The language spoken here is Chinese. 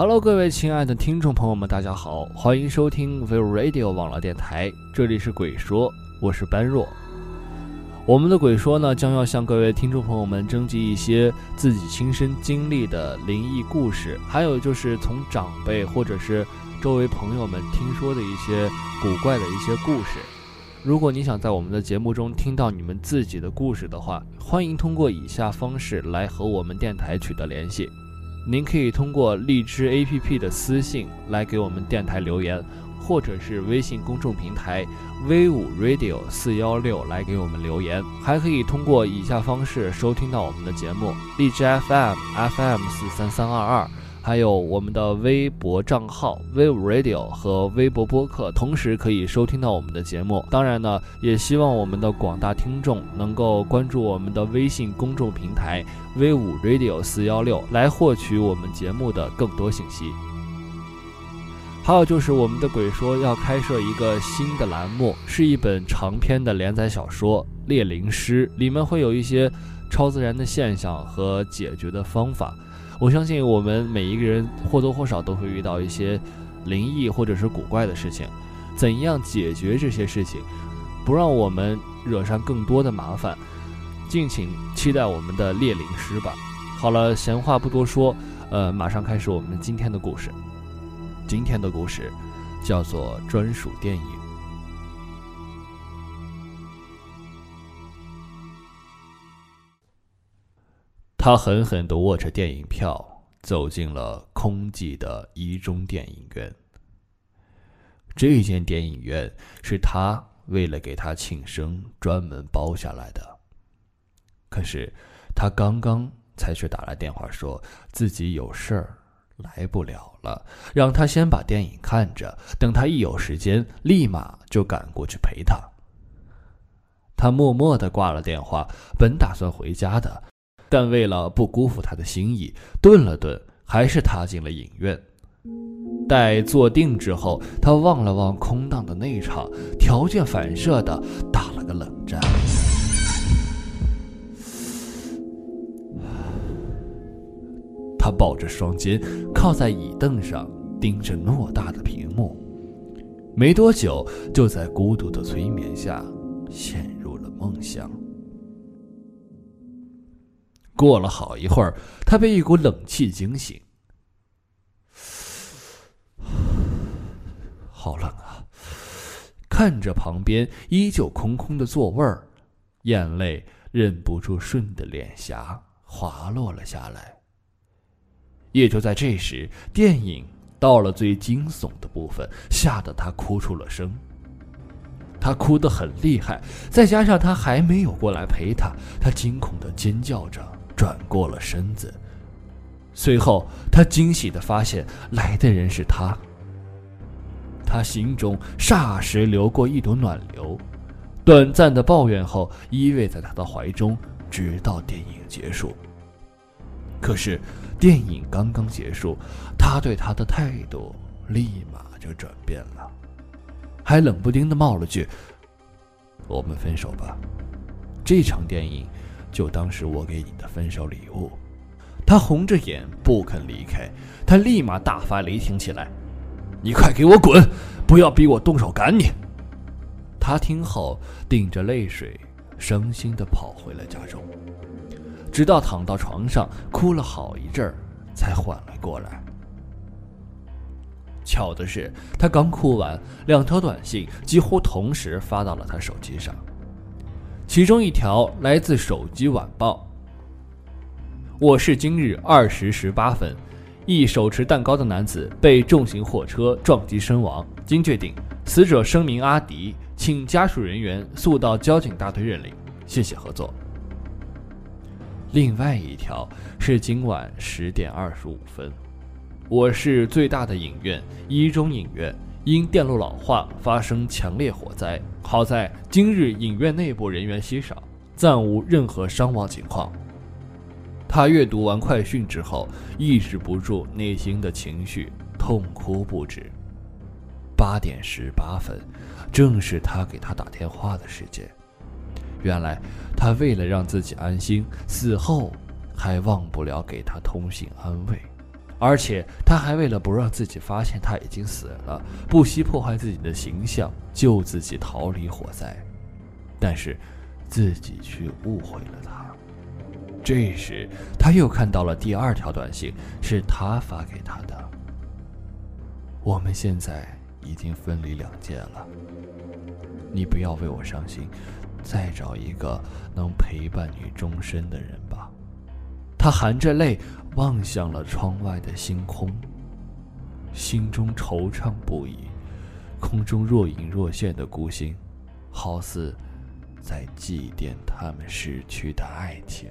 Hello，各位亲爱的听众朋友们，大家好，欢迎收听 View Radio 网络电台，这里是鬼说，我是般若。我们的鬼说呢，将要向各位听众朋友们征集一些自己亲身经历的灵异故事，还有就是从长辈或者是周围朋友们听说的一些古怪的一些故事。如果你想在我们的节目中听到你们自己的故事的话，欢迎通过以下方式来和我们电台取得联系。您可以通过荔枝 APP 的私信来给我们电台留言，或者是微信公众平台 V 五 Radio 四幺六来给我们留言，还可以通过以下方式收听到我们的节目：荔枝 FM FM 四三三二二，还有我们的微博账号 V 五 Radio 和微博播客，同时可以收听到我们的节目。当然呢，也希望我们的广大听众能够关注我们的微信公众平台。V 五 Radio 四幺六来获取我们节目的更多信息。还有就是我们的鬼说要开设一个新的栏目，是一本长篇的连载小说《猎灵师》，里面会有一些超自然的现象和解决的方法。我相信我们每一个人或多或少都会遇到一些灵异或者是古怪的事情，怎样解决这些事情，不让我们惹上更多的麻烦？敬请期待我们的猎灵师吧。好了，闲话不多说，呃，马上开始我们今天的故事。今天的故事叫做专属电影。他狠狠地握着电影票，走进了空寂的一中电影院。这间电影院是他为了给他庆生专门包下来的。可是，他刚刚才去打来电话，说自己有事儿来不了了，让他先把电影看着，等他一有时间，立马就赶过去陪他。他默默的挂了电话，本打算回家的，但为了不辜负他的心意，顿了顿，还是踏进了影院。待坐定之后，他望了望空荡的内场，条件反射的打了个冷战。他抱着双肩，靠在椅凳上，盯着偌大的屏幕。没多久，就在孤独的催眠下，陷入了梦乡。过了好一会儿，他被一股冷气惊醒。好冷啊！看着旁边依旧空空的座位儿，眼泪忍不住顺着脸颊滑落了下来。也就在这时，电影到了最惊悚的部分，吓得他哭出了声。他哭得很厉害，再加上他还没有过来陪他，他惊恐的尖叫着，转过了身子。随后，他惊喜的发现来的人是他。他心中霎时流过一朵暖流，短暂的抱怨后，依偎在他的怀中，直到电影结束。可是，电影刚刚结束，他对他的态度立马就转变了，还冷不丁的冒了句：“我们分手吧。”这场电影就当是我给你的分手礼物。他红着眼不肯离开，他立马大发雷霆起来：“你快给我滚！不要逼我动手赶你！”他听后，顶着泪水伤心的跑回了家中，直到躺到床上哭了好一阵儿，才缓了过来。巧的是，他刚哭完，两条短信几乎同时发到了他手机上，其中一条来自手机晚报：“我是今日二时十八分。”一手持蛋糕的男子被重型货车撞击身亡，经确定，死者声名阿迪，请家属人员速到交警大队认领，谢谢合作。另外一条是今晚十点二十五分，我市最大的影院一中影院因电路老化发生强烈火灾，好在今日影院内部人员稀少，暂无任何伤亡情况。他阅读完快讯之后，抑制不住内心的情绪，痛哭不止。八点十八分，正是他给他打电话的时间。原来，他为了让自己安心，死后还忘不了给他通信安慰，而且他还为了不让自己发现他已经死了，不惜破坏自己的形象，救自己逃离火灾。但是，自己却误会了他。这时，他又看到了第二条短信，是他发给他的。我们现在已经分离两界了，你不要为我伤心，再找一个能陪伴你终身的人吧。他含着泪望向了窗外的星空，心中惆怅不已，空中若隐若现的孤星，好似在祭奠他们逝去的爱情。